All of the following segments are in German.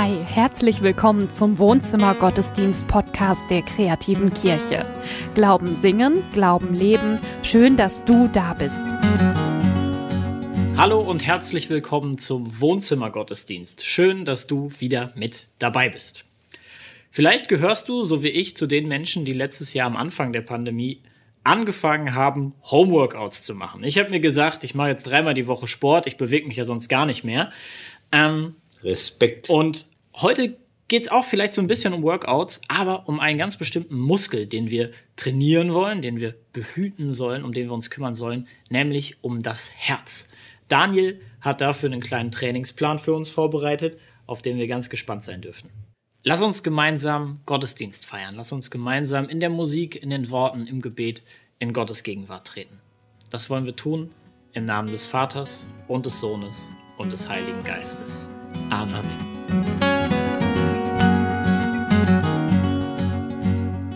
Hi, herzlich willkommen zum Wohnzimmer Gottesdienst Podcast der kreativen Kirche. Glauben singen, Glauben leben. Schön, dass du da bist. Hallo und herzlich willkommen zum Wohnzimmer Gottesdienst. Schön, dass du wieder mit dabei bist. Vielleicht gehörst du, so wie ich, zu den Menschen, die letztes Jahr am Anfang der Pandemie angefangen haben, Homeworkouts zu machen. Ich habe mir gesagt, ich mache jetzt dreimal die Woche Sport, ich bewege mich ja sonst gar nicht mehr. Ähm, Respekt. Und heute geht es auch vielleicht so ein bisschen um Workouts, aber um einen ganz bestimmten Muskel, den wir trainieren wollen, den wir behüten sollen, um den wir uns kümmern sollen, nämlich um das Herz. Daniel hat dafür einen kleinen Trainingsplan für uns vorbereitet, auf den wir ganz gespannt sein dürfen. Lass uns gemeinsam Gottesdienst feiern. Lass uns gemeinsam in der Musik, in den Worten, im Gebet in Gottes Gegenwart treten. Das wollen wir tun im Namen des Vaters und des Sohnes und des Heiligen Geistes. Amen.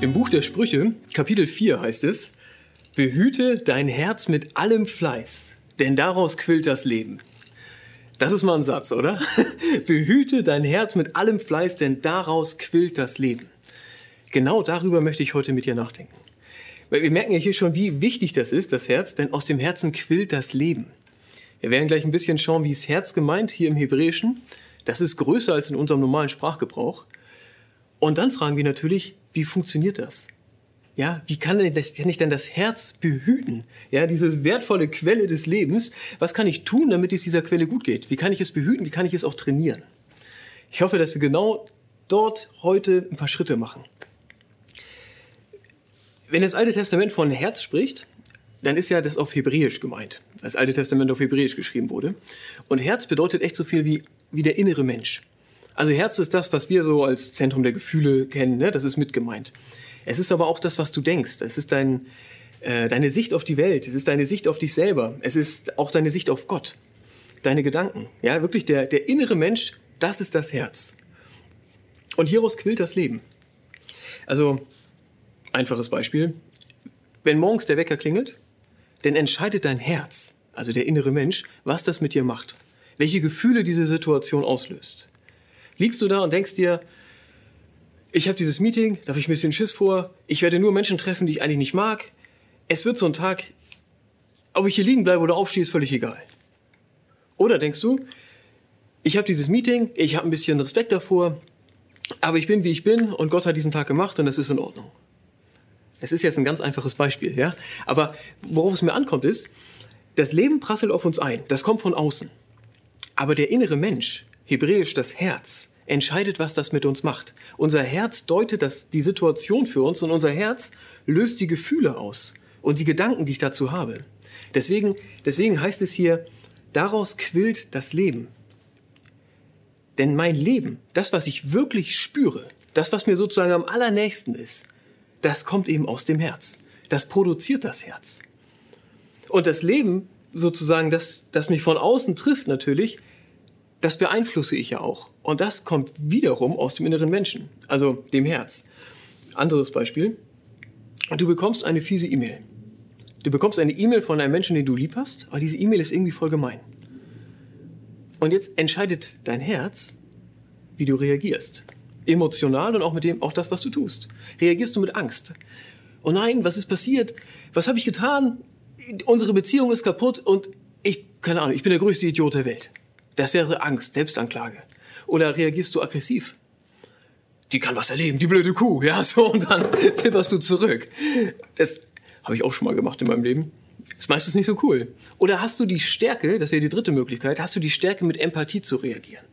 Im Buch der Sprüche, Kapitel 4 heißt es, Behüte dein Herz mit allem Fleiß, denn daraus quillt das Leben. Das ist mal ein Satz, oder? Behüte dein Herz mit allem Fleiß, denn daraus quillt das Leben. Genau darüber möchte ich heute mit dir nachdenken. Weil wir merken ja hier schon, wie wichtig das ist, das Herz, denn aus dem Herzen quillt das Leben. Wir werden gleich ein bisschen schauen, wie es Herz gemeint hier im Hebräischen. Das ist größer als in unserem normalen Sprachgebrauch. Und dann fragen wir natürlich, wie funktioniert das? Ja, wie kann, das, kann ich denn das Herz behüten? Ja, diese wertvolle Quelle des Lebens. Was kann ich tun, damit es dieser Quelle gut geht? Wie kann ich es behüten? Wie kann ich es auch trainieren? Ich hoffe, dass wir genau dort heute ein paar Schritte machen. Wenn das Alte Testament von Herz spricht, dann ist ja das auf Hebräisch gemeint, weil das Alte Testament auf Hebräisch geschrieben wurde. Und Herz bedeutet echt so viel wie, wie der innere Mensch. Also Herz ist das, was wir so als Zentrum der Gefühle kennen, ne? das ist mit gemeint. Es ist aber auch das, was du denkst. Es ist dein, äh, deine Sicht auf die Welt, es ist deine Sicht auf dich selber, es ist auch deine Sicht auf Gott, deine Gedanken. Ja, wirklich der, der innere Mensch, das ist das Herz. Und hieraus quillt das Leben. Also, einfaches Beispiel. Wenn morgens der Wecker klingelt, denn entscheidet dein Herz, also der innere Mensch, was das mit dir macht. Welche Gefühle diese Situation auslöst. Liegst du da und denkst dir, ich habe dieses Meeting, da habe ich ein bisschen Schiss vor, ich werde nur Menschen treffen, die ich eigentlich nicht mag. Es wird so ein Tag, ob ich hier liegen bleibe oder aufstehe, ist völlig egal. Oder denkst du, ich habe dieses Meeting, ich habe ein bisschen Respekt davor, aber ich bin, wie ich bin und Gott hat diesen Tag gemacht und das ist in Ordnung. Es ist jetzt ein ganz einfaches Beispiel, ja. Aber worauf es mir ankommt ist, das Leben prasselt auf uns ein. Das kommt von außen. Aber der innere Mensch, hebräisch das Herz, entscheidet, was das mit uns macht. Unser Herz deutet das, die Situation für uns und unser Herz löst die Gefühle aus und die Gedanken, die ich dazu habe. Deswegen, deswegen heißt es hier, daraus quillt das Leben. Denn mein Leben, das, was ich wirklich spüre, das, was mir sozusagen am allernächsten ist, das kommt eben aus dem Herz. Das produziert das Herz. Und das Leben, sozusagen, das, das mich von außen trifft natürlich, das beeinflusse ich ja auch. Und das kommt wiederum aus dem inneren Menschen, also dem Herz. Anderes Beispiel. Du bekommst eine fiese E-Mail. Du bekommst eine E-Mail von einem Menschen, den du lieb hast, aber diese E-Mail ist irgendwie voll gemein. Und jetzt entscheidet dein Herz, wie du reagierst emotional und auch mit dem, auch das, was du tust. Reagierst du mit Angst? Oh nein, was ist passiert? Was habe ich getan? Unsere Beziehung ist kaputt und ich, keine Ahnung, ich bin der größte Idiot der Welt. Das wäre Angst, Selbstanklage. Oder reagierst du aggressiv? Die kann was erleben, die blöde Kuh, ja, so, und dann tipperst du zurück. Das habe ich auch schon mal gemacht in meinem Leben. Ist meistens nicht so cool. Oder hast du die Stärke, das wäre die dritte Möglichkeit, hast du die Stärke, mit Empathie zu reagieren?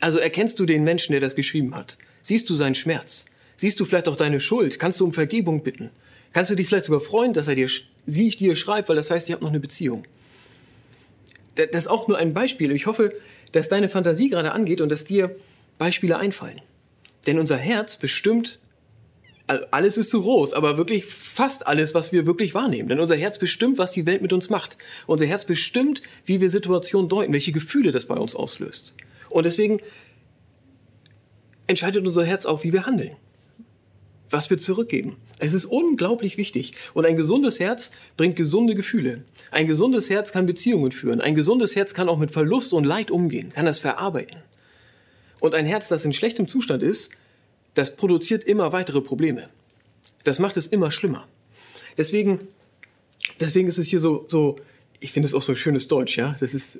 Also erkennst du den Menschen, der das geschrieben hat? Siehst du seinen Schmerz? Siehst du vielleicht auch deine Schuld? Kannst du um Vergebung bitten? Kannst du dich vielleicht sogar freuen, dass er dir, sie ich dir schreibt, weil das heißt, ihr habt noch eine Beziehung? Das ist auch nur ein Beispiel. Ich hoffe, dass deine Fantasie gerade angeht und dass dir Beispiele einfallen. Denn unser Herz bestimmt, also alles ist zu groß, aber wirklich fast alles, was wir wirklich wahrnehmen. Denn unser Herz bestimmt, was die Welt mit uns macht. Unser Herz bestimmt, wie wir Situationen deuten, welche Gefühle das bei uns auslöst. Und deswegen entscheidet unser Herz auch, wie wir handeln. Was wir zurückgeben. Es ist unglaublich wichtig. Und ein gesundes Herz bringt gesunde Gefühle. Ein gesundes Herz kann Beziehungen führen. Ein gesundes Herz kann auch mit Verlust und Leid umgehen, kann das verarbeiten. Und ein Herz, das in schlechtem Zustand ist, das produziert immer weitere Probleme. Das macht es immer schlimmer. Deswegen, deswegen ist es hier so, so ich finde es auch so schönes Deutsch, ja. Das ist,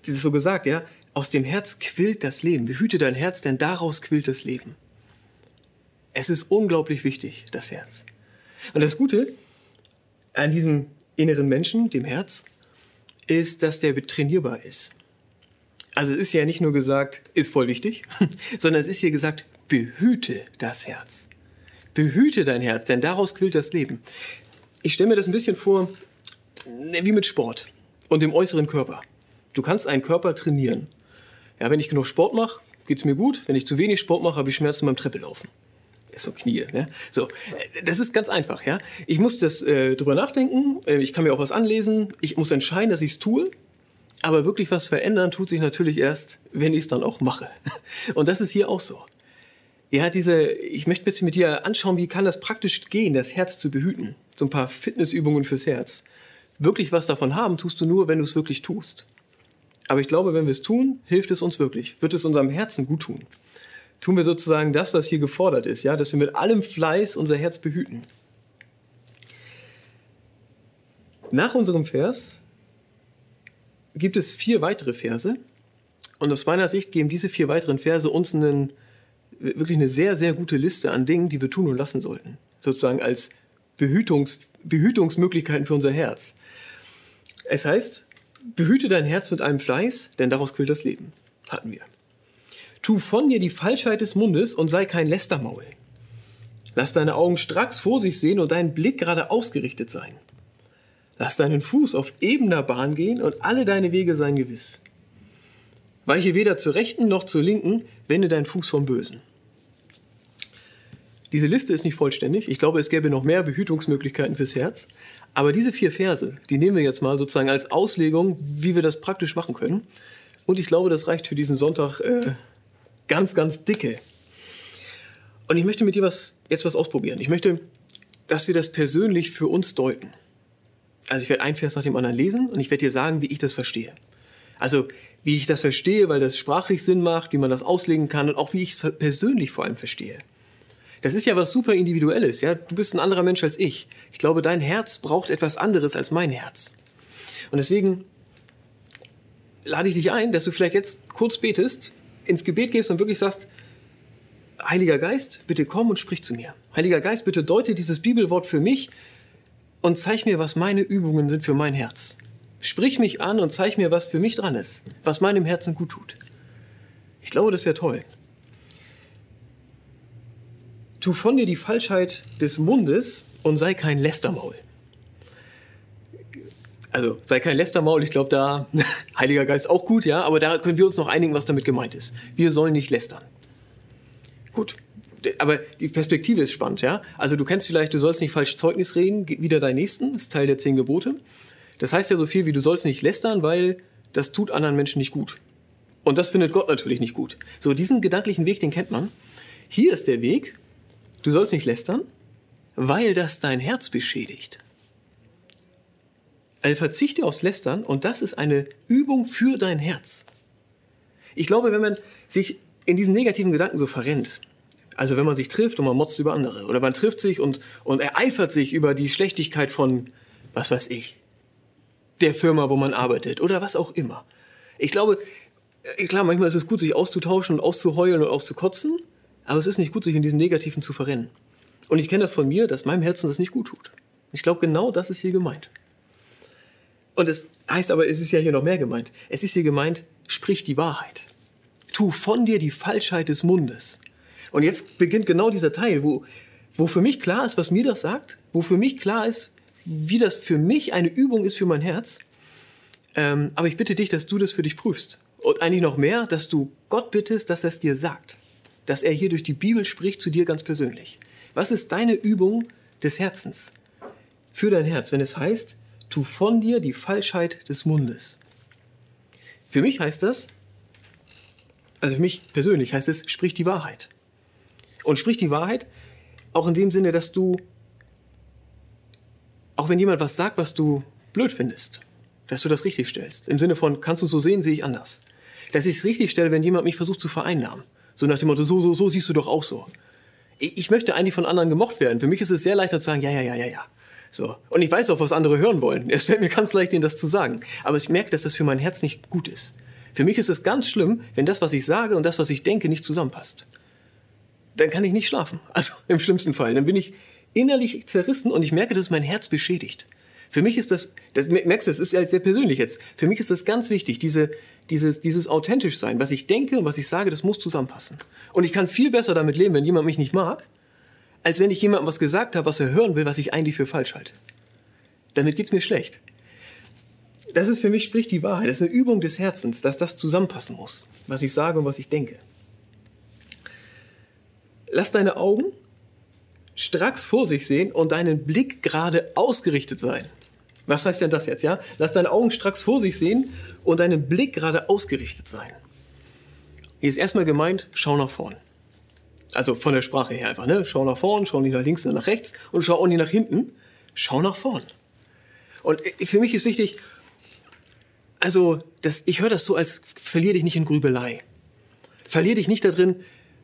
das ist so gesagt, ja. Aus dem Herz quillt das Leben. Behüte dein Herz, denn daraus quillt das Leben. Es ist unglaublich wichtig, das Herz. Und das Gute an diesem inneren Menschen, dem Herz, ist, dass der trainierbar ist. Also es ist ja nicht nur gesagt, ist voll wichtig, sondern es ist hier gesagt, behüte das Herz. Behüte dein Herz, denn daraus quillt das Leben. Ich stelle mir das ein bisschen vor, wie mit Sport und dem äußeren Körper. Du kannst einen Körper trainieren. Ja, wenn ich genug Sport mache, geht es mir gut. Wenn ich zu wenig Sport mache, habe ich Schmerzen beim Treppelaufen. So Knie, ne? So, das ist ganz einfach, ja. Ich muss das äh, drüber nachdenken. Äh, ich kann mir auch was anlesen. Ich muss entscheiden, dass ich es tue. Aber wirklich was verändern tut sich natürlich erst, wenn ich es dann auch mache. Und das ist hier auch so. Ja, diese, ich möchte ein bisschen mit dir anschauen, wie kann das praktisch gehen, das Herz zu behüten. So ein paar Fitnessübungen fürs Herz. Wirklich was davon haben tust du nur, wenn du es wirklich tust. Aber ich glaube, wenn wir es tun, hilft es uns wirklich, wird es unserem Herzen gut tun. Tun wir sozusagen das, was hier gefordert ist, ja, dass wir mit allem Fleiß unser Herz behüten. Nach unserem Vers gibt es vier weitere Verse. Und aus meiner Sicht geben diese vier weiteren Verse uns einen, wirklich eine sehr, sehr gute Liste an Dingen, die wir tun und lassen sollten. Sozusagen als Behütungs, Behütungsmöglichkeiten für unser Herz. Es heißt, behüte dein Herz mit allem Fleiß, denn daraus quillt das Leben. Hatten wir. Tu von dir die Falschheit des Mundes und sei kein Lästermaul. Lass deine Augen stracks vor sich sehen und dein Blick gerade ausgerichtet sein. Lass deinen Fuß auf ebener Bahn gehen und alle deine Wege seien gewiss. Weiche weder zur rechten noch zur linken, wende deinen Fuß vom Bösen. Diese Liste ist nicht vollständig. Ich glaube, es gäbe noch mehr Behütungsmöglichkeiten fürs Herz. Aber diese vier Verse, die nehmen wir jetzt mal sozusagen als Auslegung, wie wir das praktisch machen können. Und ich glaube, das reicht für diesen Sonntag äh, ganz, ganz dicke. Und ich möchte mit dir was, jetzt was ausprobieren. Ich möchte, dass wir das persönlich für uns deuten. Also ich werde ein Vers nach dem anderen lesen und ich werde dir sagen, wie ich das verstehe. Also wie ich das verstehe, weil das sprachlich Sinn macht, wie man das auslegen kann und auch wie ich es persönlich vor allem verstehe. Das ist ja was super Individuelles, ja. Du bist ein anderer Mensch als ich. Ich glaube, dein Herz braucht etwas anderes als mein Herz. Und deswegen lade ich dich ein, dass du vielleicht jetzt kurz betest, ins Gebet gehst und wirklich sagst, Heiliger Geist, bitte komm und sprich zu mir. Heiliger Geist, bitte deute dieses Bibelwort für mich und zeig mir, was meine Übungen sind für mein Herz. Sprich mich an und zeig mir, was für mich dran ist, was meinem Herzen gut tut. Ich glaube, das wäre toll. Tu von dir die Falschheit des Mundes und sei kein Lästermaul. Also sei kein Lästermaul, ich glaube da, Heiliger Geist auch gut, ja, aber da können wir uns noch einigen, was damit gemeint ist. Wir sollen nicht lästern. Gut, aber die Perspektive ist spannend, ja. Also du kennst vielleicht, du sollst nicht falsch Zeugnis reden, wieder dein Nächsten, ist Teil der zehn Gebote. Das heißt ja so viel wie, du sollst nicht lästern, weil das tut anderen Menschen nicht gut. Und das findet Gott natürlich nicht gut. So, diesen gedanklichen Weg, den kennt man. Hier ist der Weg, Du sollst nicht lästern, weil das dein Herz beschädigt. Also verzichte aufs Lästern und das ist eine Übung für dein Herz. Ich glaube, wenn man sich in diesen negativen Gedanken so verrennt, also wenn man sich trifft und man motzt über andere oder man trifft sich und, und ereifert sich über die Schlechtigkeit von, was weiß ich, der Firma, wo man arbeitet oder was auch immer. Ich glaube, äh, klar, manchmal ist es gut, sich auszutauschen und auszuheulen und auszukotzen, aber es ist nicht gut, sich in diesem Negativen zu verrennen. Und ich kenne das von mir, dass meinem Herzen das nicht gut tut. Ich glaube, genau das ist hier gemeint. Und es heißt aber, es ist ja hier noch mehr gemeint. Es ist hier gemeint, sprich die Wahrheit. Tu von dir die Falschheit des Mundes. Und jetzt beginnt genau dieser Teil, wo, wo für mich klar ist, was mir das sagt, wo für mich klar ist, wie das für mich eine Übung ist für mein Herz. Ähm, aber ich bitte dich, dass du das für dich prüfst. Und eigentlich noch mehr, dass du Gott bittest, dass er es dir sagt dass er hier durch die Bibel spricht zu dir ganz persönlich. Was ist deine Übung des Herzens für dein Herz, wenn es heißt, tu von dir die Falschheit des Mundes? Für mich heißt das, also für mich persönlich heißt es, sprich die Wahrheit. Und sprich die Wahrheit auch in dem Sinne, dass du, auch wenn jemand was sagt, was du blöd findest, dass du das richtig stellst. Im Sinne von, kannst du so sehen, sehe ich anders. dass ich es richtig stelle, wenn jemand mich versucht zu vereinnahmen. So nach dem Motto, so, so, so siehst du doch auch so. Ich, ich möchte eigentlich von anderen gemocht werden. Für mich ist es sehr leicht zu sagen, ja, ja, ja, ja, ja. So. Und ich weiß auch, was andere hören wollen. Es fällt mir ganz leicht, ihnen das zu sagen. Aber ich merke, dass das für mein Herz nicht gut ist. Für mich ist es ganz schlimm, wenn das, was ich sage und das, was ich denke, nicht zusammenpasst. Dann kann ich nicht schlafen. Also im schlimmsten Fall. Dann bin ich innerlich zerrissen und ich merke, dass mein Herz beschädigt. Für mich ist das, das merkst du, das ist ja sehr persönlich jetzt. Für mich ist das ganz wichtig, diese, dieses, dieses authentisch sein. Was ich denke und was ich sage, das muss zusammenpassen. Und ich kann viel besser damit leben, wenn jemand mich nicht mag, als wenn ich jemandem was gesagt habe, was er hören will, was ich eigentlich für falsch halte. Damit geht's mir schlecht. Das ist für mich spricht die Wahrheit. Das ist eine Übung des Herzens, dass das zusammenpassen muss, was ich sage und was ich denke. Lass deine Augen stracks vor sich sehen und deinen Blick gerade ausgerichtet sein. Was heißt denn das jetzt, ja? Lass deine Augen stracks vor sich sehen und deinen Blick gerade ausgerichtet sein. Hier ist erstmal gemeint, schau nach vorn. Also von der Sprache her einfach, ne? Schau nach vorn, schau nicht nach links, nach rechts und schau auch nicht nach hinten. Schau nach vorn. Und für mich ist wichtig, also das, ich höre das so als verlier dich nicht in Grübelei. Verlier dich nicht da drin,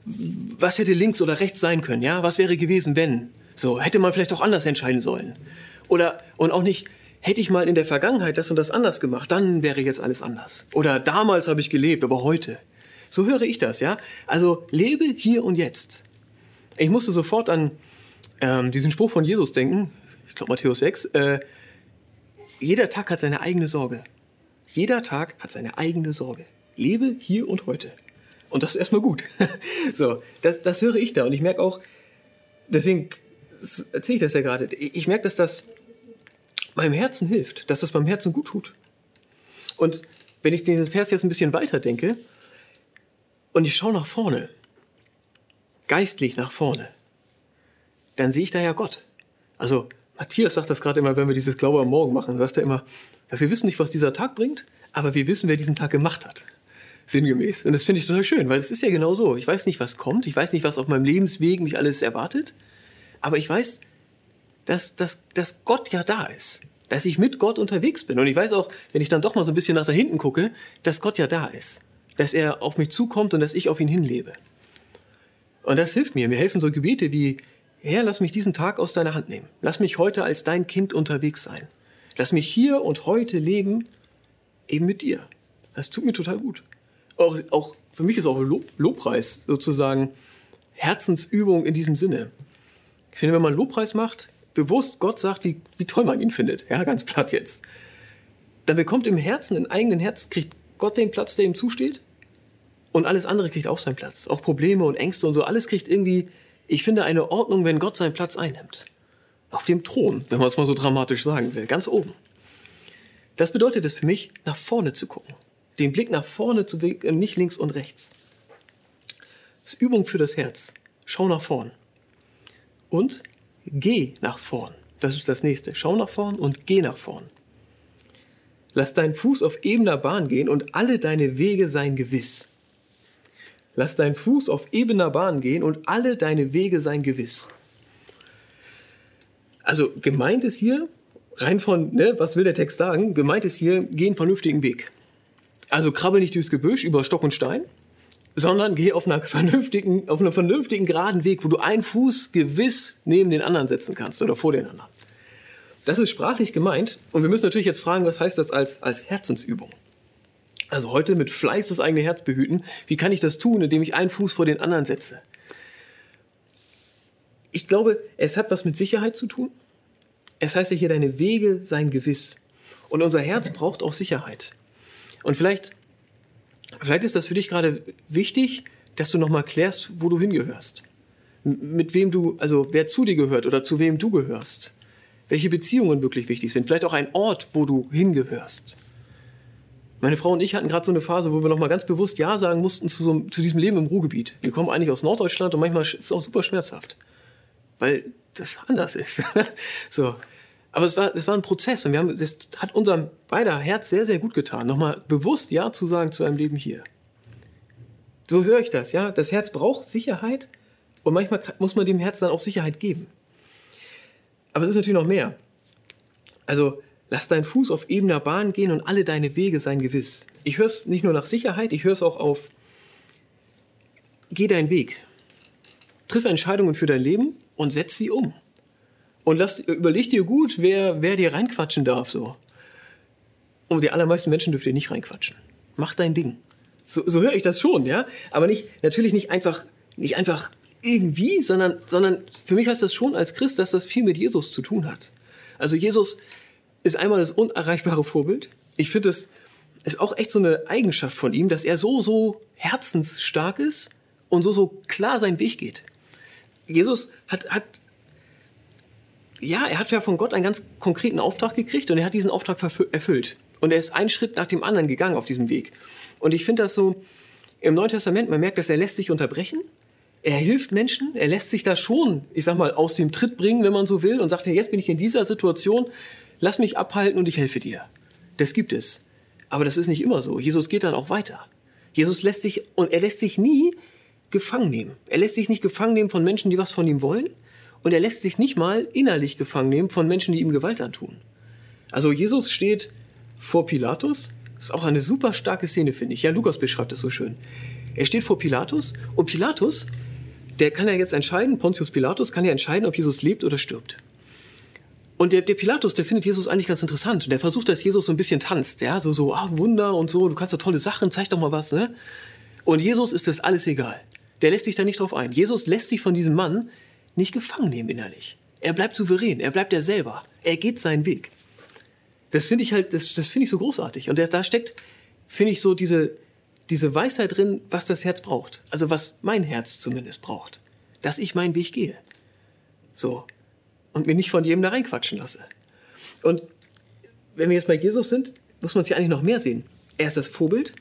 was hätte links oder rechts sein können, ja? Was wäre gewesen, wenn? So, hätte man vielleicht auch anders entscheiden sollen. Oder, und auch nicht, hätte ich mal in der Vergangenheit das und das anders gemacht, dann wäre jetzt alles anders. Oder damals habe ich gelebt, aber heute. So höre ich das, ja? Also lebe hier und jetzt. Ich musste sofort an ähm, diesen Spruch von Jesus denken, ich glaube Matthäus 6, äh, jeder Tag hat seine eigene Sorge. Jeder Tag hat seine eigene Sorge. Lebe hier und heute. Und das ist erstmal gut. so, das, das höre ich da. Und ich merke auch, deswegen erzähle ich das ja gerade, ich merke, dass das meinem Herzen hilft, dass das meinem Herzen gut tut. Und wenn ich diesen Vers jetzt ein bisschen weiter denke und ich schaue nach vorne, geistlich nach vorne, dann sehe ich da ja Gott. Also Matthias sagt das gerade immer, wenn wir dieses Glaube am Morgen machen, sagt er immer, ja, wir wissen nicht, was dieser Tag bringt, aber wir wissen, wer diesen Tag gemacht hat sinngemäß. Und das finde ich total schön, weil es ist ja genau so. Ich weiß nicht, was kommt. Ich weiß nicht, was auf meinem Lebensweg mich alles erwartet. Aber ich weiß, dass, dass, dass Gott ja da ist. Dass ich mit Gott unterwegs bin. Und ich weiß auch, wenn ich dann doch mal so ein bisschen nach da hinten gucke, dass Gott ja da ist. Dass er auf mich zukommt und dass ich auf ihn hinlebe. Und das hilft mir. Mir helfen so Gebete wie, Herr, lass mich diesen Tag aus deiner Hand nehmen. Lass mich heute als dein Kind unterwegs sein. Lass mich hier und heute leben, eben mit dir. Das tut mir total gut auch, auch für mich ist auch Lob, Lobpreis sozusagen Herzensübung in diesem Sinne. Ich finde, wenn man Lobpreis macht, bewusst Gott sagt, wie, wie toll man ihn findet, ja, ganz platt jetzt, dann bekommt im Herzen, im eigenen Herz, kriegt Gott den Platz, der ihm zusteht und alles andere kriegt auch seinen Platz. Auch Probleme und Ängste und so, alles kriegt irgendwie, ich finde, eine Ordnung, wenn Gott seinen Platz einnimmt. Auf dem Thron, wenn man es mal so dramatisch sagen will, ganz oben. Das bedeutet es für mich, nach vorne zu gucken den Blick nach vorne zu wenden, nicht links und rechts. Das ist Übung für das Herz. Schau nach vorn. Und geh nach vorn. Das ist das nächste. Schau nach vorn und geh nach vorn. Lass deinen Fuß auf ebener Bahn gehen und alle deine Wege seien gewiss. Lass deinen Fuß auf ebener Bahn gehen und alle deine Wege seien gewiss. Also gemeint ist hier, rein von, ne, was will der Text sagen? Gemeint ist hier, geh einen vernünftigen Weg. Also krabbel nicht durchs Gebüsch über Stock und Stein, sondern geh auf, einer vernünftigen, auf einem vernünftigen geraden Weg, wo du einen Fuß gewiss neben den anderen setzen kannst oder vor den anderen. Das ist sprachlich gemeint und wir müssen natürlich jetzt fragen, was heißt das als, als Herzensübung? Also heute mit Fleiß das eigene Herz behüten. Wie kann ich das tun, indem ich einen Fuß vor den anderen setze? Ich glaube, es hat was mit Sicherheit zu tun. Es heißt ja hier, deine Wege seien gewiss. Und unser Herz braucht auch Sicherheit. Und vielleicht, vielleicht ist das für dich gerade wichtig, dass du nochmal klärst, wo du hingehörst. Mit wem du, also wer zu dir gehört oder zu wem du gehörst. Welche Beziehungen wirklich wichtig sind. Vielleicht auch ein Ort, wo du hingehörst. Meine Frau und ich hatten gerade so eine Phase, wo wir nochmal ganz bewusst Ja sagen mussten zu, so, zu diesem Leben im Ruhrgebiet. Wir kommen eigentlich aus Norddeutschland und manchmal ist es auch super schmerzhaft. Weil das anders ist. so. Aber es war, es war ein Prozess und wir haben, das hat unserem beider Herz sehr, sehr gut getan, nochmal bewusst Ja zu sagen zu einem Leben hier. So höre ich das, ja. Das Herz braucht Sicherheit und manchmal muss man dem Herz dann auch Sicherheit geben. Aber es ist natürlich noch mehr. Also, Lass deinen Fuß auf ebener Bahn gehen und alle deine Wege seien gewiss. Ich höre es nicht nur nach Sicherheit, ich höre es auch auf, geh deinen Weg. Triff Entscheidungen für dein Leben und setz sie um. Und lass, überleg dir gut, wer, wer dir reinquatschen darf, so. Und die allermeisten Menschen dürfen dir nicht reinquatschen. Mach dein Ding. So, so höre ich das schon, ja. Aber nicht, natürlich nicht einfach, nicht einfach irgendwie, sondern, sondern für mich heißt das schon als Christ, dass das viel mit Jesus zu tun hat. Also Jesus ist einmal das unerreichbare Vorbild. Ich finde, es ist auch echt so eine Eigenschaft von ihm, dass er so, so herzensstark ist und so, so klar seinen Weg geht. Jesus hat, hat, ja, er hat ja von Gott einen ganz konkreten Auftrag gekriegt und er hat diesen Auftrag erfüllt. Und er ist einen Schritt nach dem anderen gegangen auf diesem Weg. Und ich finde das so im Neuen Testament, man merkt, dass er lässt sich unterbrechen. Er hilft Menschen, er lässt sich da schon, ich sag mal, aus dem Tritt bringen, wenn man so will, und sagt, jetzt bin ich in dieser Situation, lass mich abhalten und ich helfe dir. Das gibt es. Aber das ist nicht immer so. Jesus geht dann auch weiter. Jesus lässt sich, und er lässt sich nie gefangen nehmen. Er lässt sich nicht gefangen nehmen von Menschen, die was von ihm wollen. Und er lässt sich nicht mal innerlich gefangen nehmen von Menschen, die ihm Gewalt antun. Also Jesus steht vor Pilatus. Das ist auch eine super starke Szene, finde ich. Ja, Lukas beschreibt es so schön. Er steht vor Pilatus und Pilatus, der kann ja jetzt entscheiden, Pontius Pilatus kann ja entscheiden, ob Jesus lebt oder stirbt. Und der, der Pilatus, der findet Jesus eigentlich ganz interessant. Der versucht, dass Jesus so ein bisschen tanzt. Ja, so, so, ah, Wunder und so, du kannst doch tolle Sachen, zeig doch mal was, ne? Und Jesus ist das alles egal. Der lässt sich da nicht drauf ein. Jesus lässt sich von diesem Mann nicht gefangen nehmen innerlich. Er bleibt souverän, er bleibt er selber. Er geht seinen Weg. Das finde ich halt, das, das finde ich so großartig. Und da steckt, finde ich, so diese, diese Weisheit drin, was das Herz braucht. Also was mein Herz zumindest braucht. Dass ich meinen Weg gehe. So und mir nicht von jedem da reinquatschen lasse. Und wenn wir jetzt bei Jesus sind, muss man es ja eigentlich noch mehr sehen. Er ist das Vorbild.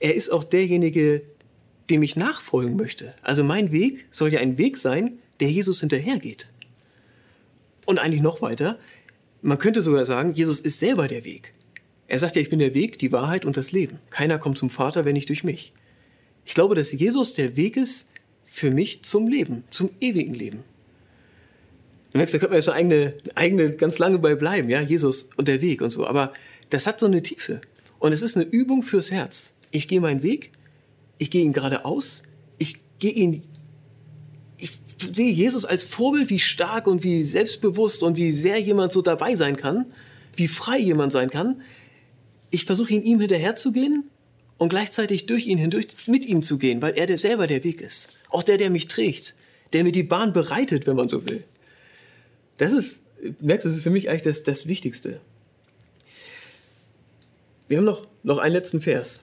Er ist auch derjenige, dem ich nachfolgen möchte. Also mein Weg soll ja ein Weg sein, der Jesus hinterhergeht. Und eigentlich noch weiter, man könnte sogar sagen, Jesus ist selber der Weg. Er sagt ja, ich bin der Weg, die Wahrheit und das Leben. Keiner kommt zum Vater, wenn nicht durch mich. Ich glaube, dass Jesus der Weg ist für mich zum Leben, zum ewigen Leben. Du merkst, da könnte man jetzt eine eigene, eigene ganz lange bei bleiben, ja, Jesus und der Weg und so. Aber das hat so eine Tiefe. Und es ist eine Übung fürs Herz. Ich gehe meinen Weg, ich gehe ihn geradeaus, ich gehe ihn, ich sehe Jesus als Vorbild, wie stark und wie selbstbewusst und wie sehr jemand so dabei sein kann, wie frei jemand sein kann. Ich versuche ihn ihm hinterherzugehen und gleichzeitig durch ihn hindurch mit ihm zu gehen, weil er der selber der Weg ist. Auch der, der mich trägt, der mir die Bahn bereitet, wenn man so will. Das ist, merkst du, das ist für mich eigentlich das, das Wichtigste. Wir haben noch, noch einen letzten Vers.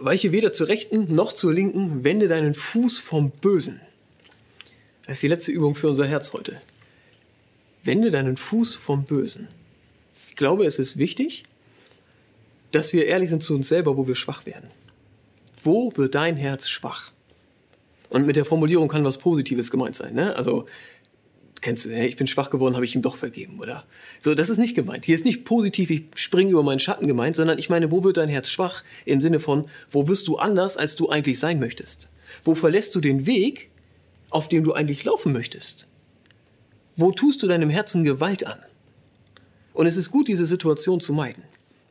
Weiche weder zur rechten noch zur linken, wende deinen Fuß vom Bösen. Das ist die letzte Übung für unser Herz heute. Wende deinen Fuß vom Bösen. Ich glaube, es ist wichtig, dass wir ehrlich sind zu uns selber, wo wir schwach werden. Wo wird dein Herz schwach? Und mit der Formulierung kann was Positives gemeint sein. Ne? Also kennst du, hey, ich bin schwach geworden, habe ich ihm doch vergeben, oder? So, das ist nicht gemeint. Hier ist nicht positiv, ich springe über meinen Schatten gemeint, sondern ich meine, wo wird dein Herz schwach? Im Sinne von, wo wirst du anders, als du eigentlich sein möchtest? Wo verlässt du den Weg, auf dem du eigentlich laufen möchtest? Wo tust du deinem Herzen Gewalt an? Und es ist gut, diese Situation zu meiden.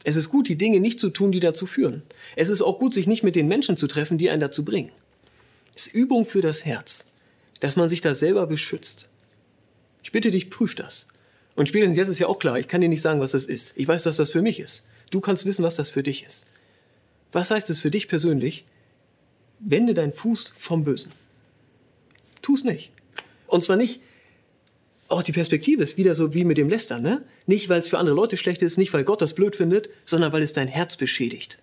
Es ist gut, die Dinge nicht zu tun, die dazu führen. Es ist auch gut, sich nicht mit den Menschen zu treffen, die einen dazu bringen. Es ist Übung für das Herz, dass man sich da selber beschützt. Ich bitte dich, prüf das. Und spätestens jetzt ist ja auch klar, ich kann dir nicht sagen, was das ist. Ich weiß, was das für mich ist. Du kannst wissen, was das für dich ist. Was heißt es für dich persönlich? Wende deinen Fuß vom Bösen. Tu es nicht. Und zwar nicht, auch die Perspektive ist wieder so wie mit dem Lästern, ne? Nicht, weil es für andere Leute schlecht ist, nicht, weil Gott das blöd findet, sondern weil es dein Herz beschädigt.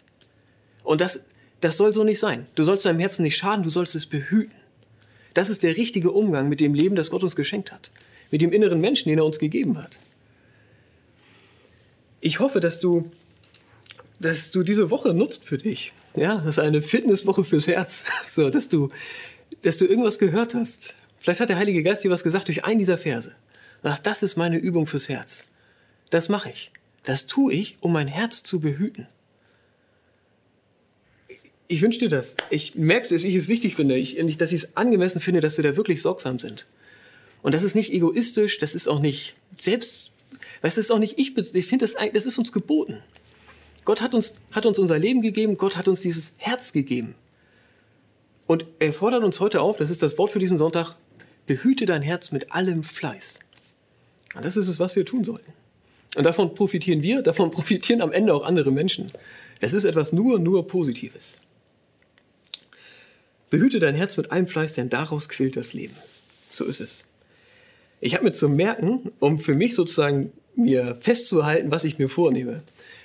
Und das, das soll so nicht sein. Du sollst deinem Herzen nicht schaden, du sollst es behüten. Das ist der richtige Umgang mit dem Leben, das Gott uns geschenkt hat mit dem inneren Menschen, den er uns gegeben hat. Ich hoffe, dass du, dass du diese Woche nutzt für dich. Ja, das ist eine Fitnesswoche fürs Herz. So, dass du, dass du irgendwas gehört hast. Vielleicht hat der Heilige Geist dir was gesagt durch einen dieser Verse. Ach, das ist meine Übung fürs Herz. Das mache ich. Das tue ich, um mein Herz zu behüten. Ich wünsche dir das. Ich merke, dass ich es wichtig finde, ich, dass ich es angemessen finde, dass wir da wirklich sorgsam sind. Und das ist nicht egoistisch, das ist auch nicht selbst, das ist auch nicht ich, ich finde das, das ist uns geboten. Gott hat uns, hat uns unser Leben gegeben, Gott hat uns dieses Herz gegeben. Und er fordert uns heute auf, das ist das Wort für diesen Sonntag, behüte dein Herz mit allem Fleiß. Und das ist es, was wir tun sollten. Und davon profitieren wir, davon profitieren am Ende auch andere Menschen. Das ist etwas nur, nur Positives. Behüte dein Herz mit allem Fleiß, denn daraus quillt das Leben. So ist es. Ich habe mir zu merken, um für mich sozusagen mir festzuhalten, was ich mir vornehme,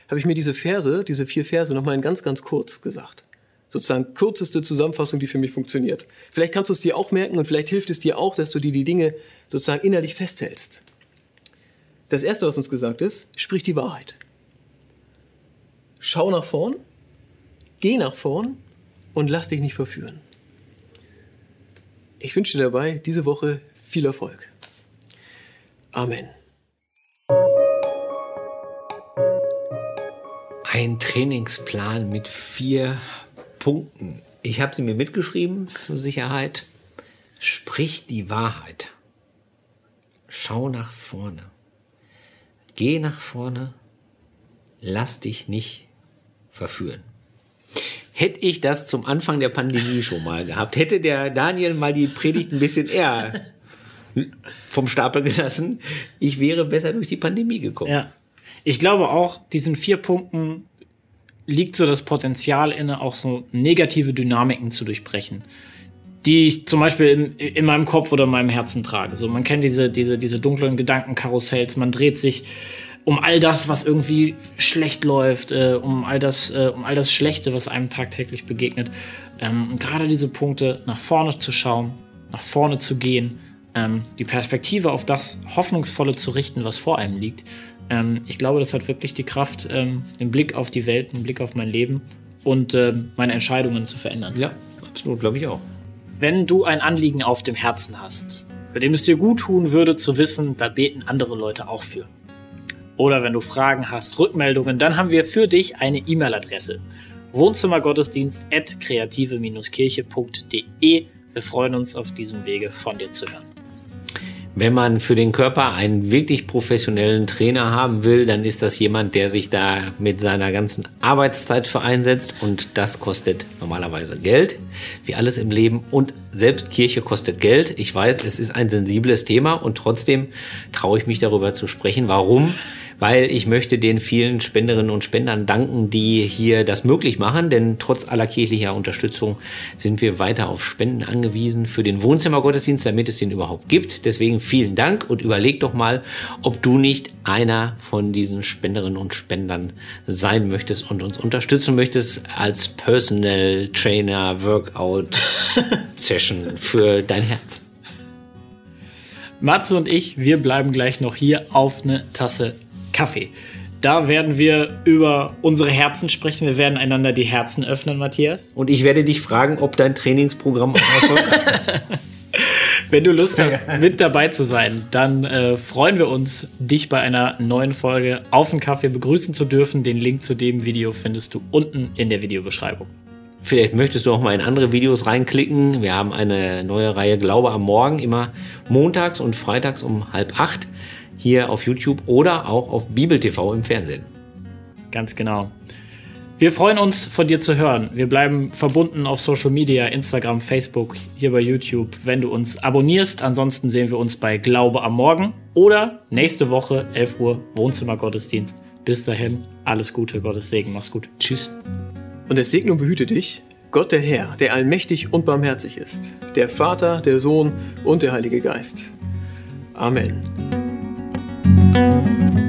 habe ich mir diese Verse, diese vier Verse nochmal in ganz, ganz kurz gesagt. Sozusagen kürzeste Zusammenfassung, die für mich funktioniert. Vielleicht kannst du es dir auch merken und vielleicht hilft es dir auch, dass du dir die Dinge sozusagen innerlich festhältst. Das erste, was uns gesagt ist, sprich die Wahrheit. Schau nach vorn, geh nach vorn und lass dich nicht verführen. Ich wünsche dir dabei diese Woche viel Erfolg. Amen. Ein Trainingsplan mit vier Punkten. Ich habe sie mir mitgeschrieben zur Sicherheit. Sprich die Wahrheit. Schau nach vorne. Geh nach vorne. Lass dich nicht verführen. Hätte ich das zum Anfang der Pandemie schon mal gehabt, hätte der Daniel mal die Predigt ein bisschen eher vom Stapel gelassen, ich wäre besser durch die Pandemie gekommen. Ja. Ich glaube auch, diesen vier Punkten liegt so das Potenzial inne, auch so negative Dynamiken zu durchbrechen, die ich zum Beispiel in, in meinem Kopf oder in meinem Herzen trage. So, man kennt diese, diese, diese dunklen Gedankenkarussells, man dreht sich um all das, was irgendwie schlecht läuft, äh, um, all das, äh, um all das Schlechte, was einem tagtäglich begegnet. Ähm, und gerade diese Punkte, nach vorne zu schauen, nach vorne zu gehen, ähm, die Perspektive auf das Hoffnungsvolle zu richten, was vor einem liegt. Ähm, ich glaube, das hat wirklich die Kraft, ähm, den Blick auf die Welt, den Blick auf mein Leben und äh, meine Entscheidungen zu verändern. Ja, absolut, glaube ich auch. Wenn du ein Anliegen auf dem Herzen hast, bei dem es dir gut tun würde zu wissen, da beten andere Leute auch für. Oder wenn du Fragen hast, Rückmeldungen, dann haben wir für dich eine E-Mail-Adresse. Wohnzimmergottesdienst at kreative-kirche.de. Wir freuen uns auf diesem Wege von dir zu hören. Wenn man für den Körper einen wirklich professionellen Trainer haben will, dann ist das jemand, der sich da mit seiner ganzen Arbeitszeit für einsetzt und das kostet normalerweise Geld, wie alles im Leben und selbst Kirche kostet Geld. Ich weiß, es ist ein sensibles Thema und trotzdem traue ich mich darüber zu sprechen. Warum? Weil ich möchte den vielen Spenderinnen und Spendern danken, die hier das möglich machen, denn trotz aller kirchlicher Unterstützung sind wir weiter auf Spenden angewiesen für den Wohnzimmergottesdienst, damit es den überhaupt gibt. Deswegen vielen Dank und überleg doch mal, ob du nicht einer von diesen Spenderinnen und Spendern sein möchtest und uns unterstützen möchtest als Personal Trainer Workout Session für dein Herz. Matze und ich, wir bleiben gleich noch hier auf eine Tasse Kaffee. Da werden wir über unsere Herzen sprechen. Wir werden einander die Herzen öffnen, Matthias. Und ich werde dich fragen, ob dein Trainingsprogramm Wenn du Lust hast, mit dabei zu sein, dann äh, freuen wir uns, dich bei einer neuen Folge auf den Kaffee begrüßen zu dürfen. Den Link zu dem Video findest du unten in der Videobeschreibung. Vielleicht möchtest du auch mal in andere Videos reinklicken. Wir haben eine neue Reihe Glaube am Morgen, immer montags und freitags um halb acht hier auf YouTube oder auch auf Bibel TV im Fernsehen. Ganz genau. Wir freuen uns, von dir zu hören. Wir bleiben verbunden auf Social Media, Instagram, Facebook, hier bei YouTube, wenn du uns abonnierst. Ansonsten sehen wir uns bei Glaube am Morgen oder nächste Woche, 11 Uhr, Wohnzimmergottesdienst. Bis dahin, alles Gute, Gottes Segen. Mach's gut. Tschüss. Und es segne und behüte dich, Gott der Herr, der allmächtig und barmherzig ist, der Vater, der Sohn und der Heilige Geist. Amen. Música